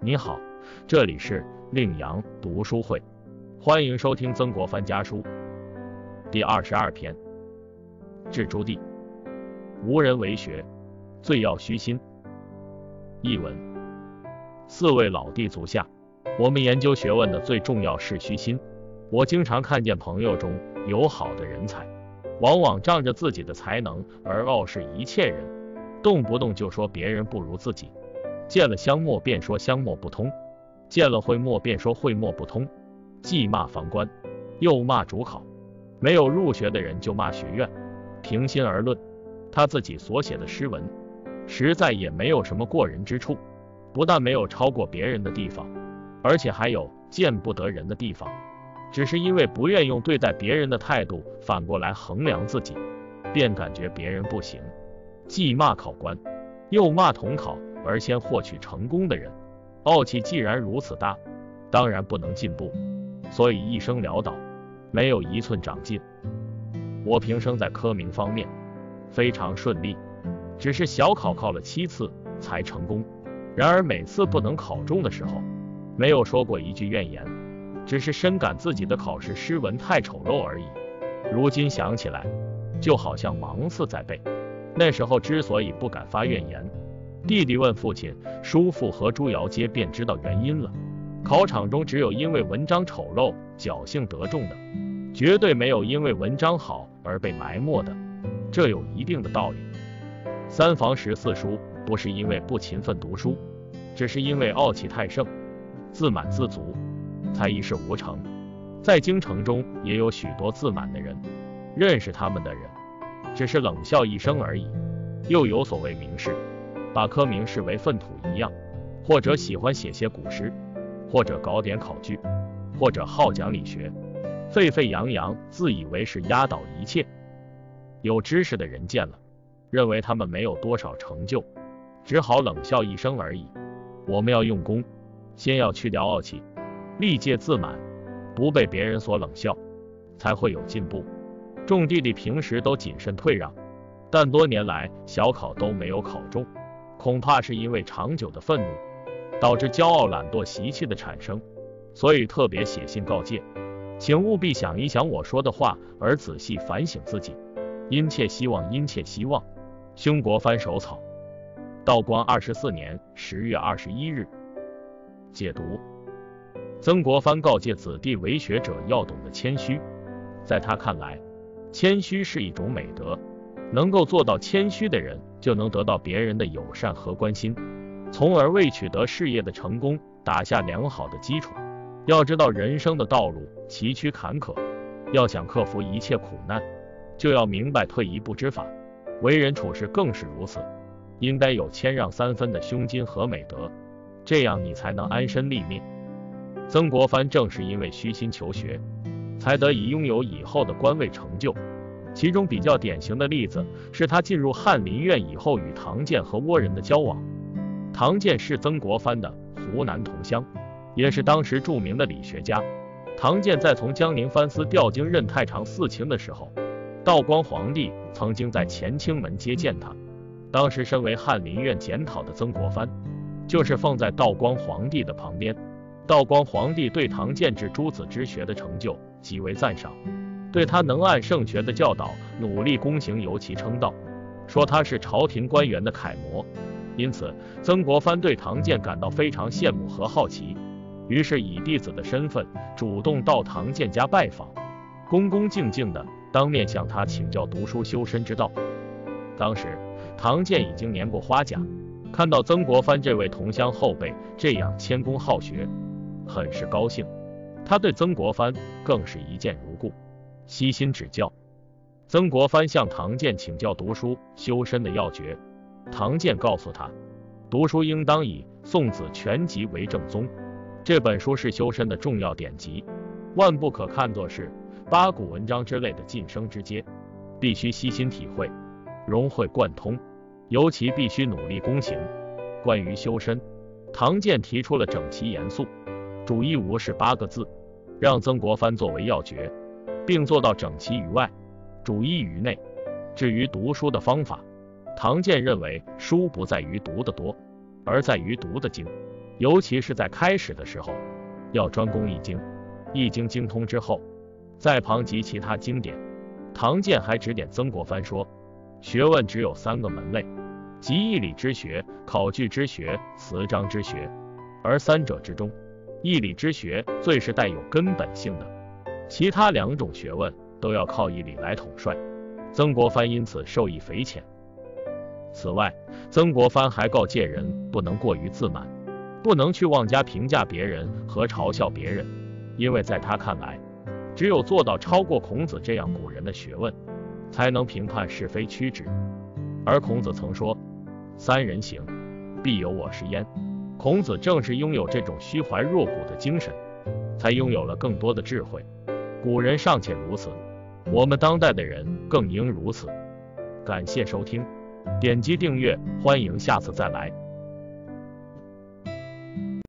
你好，这里是令阳读书会，欢迎收听曾国藩家书第二十二篇。致朱棣，无人为学，最要虚心。译文：四位老弟足下，我们研究学问的最重要是虚心。我经常看见朋友中有好的人才，往往仗着自己的才能而傲视一切人，动不动就说别人不如自己。见了香墨便说香墨不通，见了会墨便说会墨不通，既骂房官，又骂主考，没有入学的人就骂学院。平心而论，他自己所写的诗文，实在也没有什么过人之处，不但没有超过别人的地方，而且还有见不得人的地方，只是因为不愿用对待别人的态度反过来衡量自己，便感觉别人不行，既骂考官，又骂统考。而先获取成功的人，傲气既然如此大，当然不能进步，所以一生潦倒，没有一寸长进。我平生在科名方面非常顺利，只是小考考了七次才成功。然而每次不能考中的时候，没有说过一句怨言，只是深感自己的考试诗文太丑陋而已。如今想起来，就好像盲似在背。那时候之所以不敢发怨言。弟弟问父亲、叔父和朱瑶皆便知道原因了。考场中只有因为文章丑陋、侥幸得中的，绝对没有因为文章好而被埋没的，这有一定的道理。三房十四书不是因为不勤奋读书，只是因为傲气太盛、自满自足，才一事无成。在京城中也有许多自满的人，认识他们的人只是冷笑一声而已，又有所谓名士。把科名视为粪土一样，或者喜欢写些古诗，或者搞点考据，或者好讲理学，沸沸扬扬，自以为是压倒一切。有知识的人见了，认为他们没有多少成就，只好冷笑一声而已。我们要用功，先要去掉傲气，历届自满，不被别人所冷笑，才会有进步。众弟弟平时都谨慎退让，但多年来小考都没有考中。恐怕是因为长久的愤怒，导致骄傲懒惰习气的产生，所以特别写信告诫，请务必想一想我说的话，而仔细反省自己。殷切希望，殷切希望。兄国藩手草。道光二十四年十月二十一日。解读：曾国藩告诫子弟为学者要懂得谦虚，在他看来，谦虚是一种美德。能够做到谦虚的人，就能得到别人的友善和关心，从而为取得事业的成功打下良好的基础。要知道人生的道路崎岖坎坷，要想克服一切苦难，就要明白退一步之法。为人处事更是如此，应该有谦让三分的胸襟和美德，这样你才能安身立命。曾国藩正是因为虚心求学，才得以拥有以后的官位成就。其中比较典型的例子是他进入翰林院以后与唐建和倭人的交往。唐建是曾国藩的湖南同乡，也是当时著名的理学家。唐建在从江宁藩司调经任太常寺卿的时候，道光皇帝曾经在乾清门接见他。当时身为翰林院检讨的曾国藩，就是放在道光皇帝的旁边。道光皇帝对唐建治诸子之学的成就极为赞赏。对他能按圣学的教导努力躬行尤其称道，说他是朝廷官员的楷模。因此，曾国藩对唐建感到非常羡慕和好奇，于是以弟子的身份主动到唐建家拜访，恭恭敬敬的当面向他请教读书修身之道。当时唐建已经年过花甲，看到曾国藩这位同乡后辈这样谦恭好学，很是高兴。他对曾国藩更是一见如故。悉心指教，曾国藩向唐建请教读书修身的要诀。唐建告诉他，读书应当以《宋子全集》为正宗，这本书是修身的重要典籍，万不可看作是八股文章之类的晋升之阶，必须悉心体会，融会贯通，尤其必须努力躬行。关于修身，唐建提出了整齐严肃、主义无视八个字，让曾国藩作为要诀。并做到整齐于外，主义于内。至于读书的方法，唐建认为书不在于读得多，而在于读得精。尤其是在开始的时候，要专攻易经。易经精通之后，再旁及其他经典。唐建还指点曾国藩说，学问只有三个门类，即义理之学、考据之学、辞章之学。而三者之中，义理之学最是带有根本性的，其他两种学问都要靠义理来统帅。曾国藩因此受益匪浅。此外，曾国藩还告诫人不能过于自满，不能去妄加评价别人和嘲笑别人，因为在他看来，只有做到超过孔子这样古人的学问，才能评判是非曲直。而孔子曾说：“三人行，必有我师焉。”孔子正是拥有这种虚怀若谷的精神，才拥有了更多的智慧。古人尚且如此，我们当代的人更应如此。感谢收听。点击订阅，欢迎下次再来。